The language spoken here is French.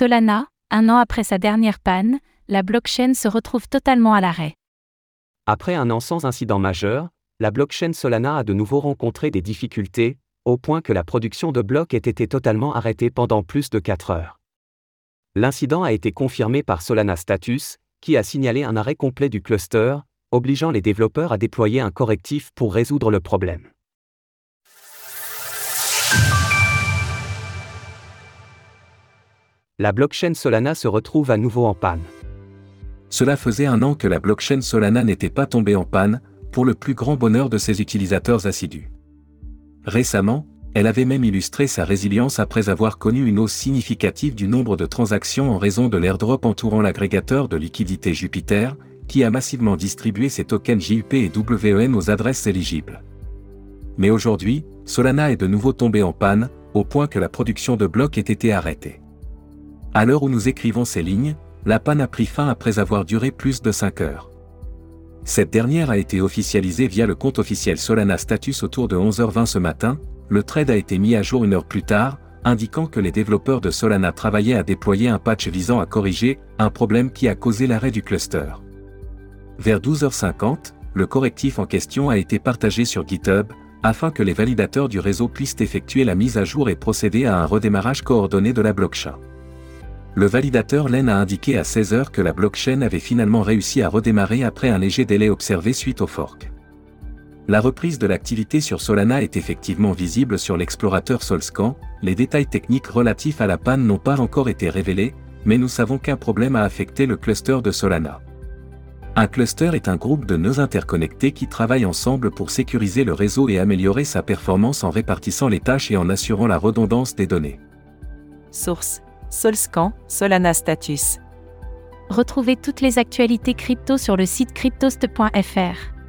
Solana, un an après sa dernière panne, la blockchain se retrouve totalement à l'arrêt. Après un an sans incident majeur, la blockchain Solana a de nouveau rencontré des difficultés, au point que la production de blocs ait été totalement arrêtée pendant plus de 4 heures. L'incident a été confirmé par Solana Status, qui a signalé un arrêt complet du cluster, obligeant les développeurs à déployer un correctif pour résoudre le problème. La blockchain Solana se retrouve à nouveau en panne. Cela faisait un an que la blockchain Solana n'était pas tombée en panne, pour le plus grand bonheur de ses utilisateurs assidus. Récemment, elle avait même illustré sa résilience après avoir connu une hausse significative du nombre de transactions en raison de l'airdrop entourant l'agrégateur de liquidité Jupiter, qui a massivement distribué ses tokens JUP et WEN aux adresses éligibles. Mais aujourd'hui, Solana est de nouveau tombé en panne, au point que la production de blocs ait été arrêtée. À l'heure où nous écrivons ces lignes, la panne a pris fin après avoir duré plus de 5 heures. Cette dernière a été officialisée via le compte officiel Solana Status autour de 11h20 ce matin, le trade a été mis à jour une heure plus tard, indiquant que les développeurs de Solana travaillaient à déployer un patch visant à corriger un problème qui a causé l'arrêt du cluster. Vers 12h50, le correctif en question a été partagé sur GitHub, afin que les validateurs du réseau puissent effectuer la mise à jour et procéder à un redémarrage coordonné de la blockchain. Le validateur Len a indiqué à 16h que la blockchain avait finalement réussi à redémarrer après un léger délai observé suite au fork. La reprise de l'activité sur Solana est effectivement visible sur l'explorateur Solscan, les détails techniques relatifs à la panne n'ont pas encore été révélés, mais nous savons qu'un problème a affecté le cluster de Solana. Un cluster est un groupe de nœuds interconnectés qui travaillent ensemble pour sécuriser le réseau et améliorer sa performance en répartissant les tâches et en assurant la redondance des données. Source Solscan, Solana Status. Retrouvez toutes les actualités crypto sur le site cryptost.fr.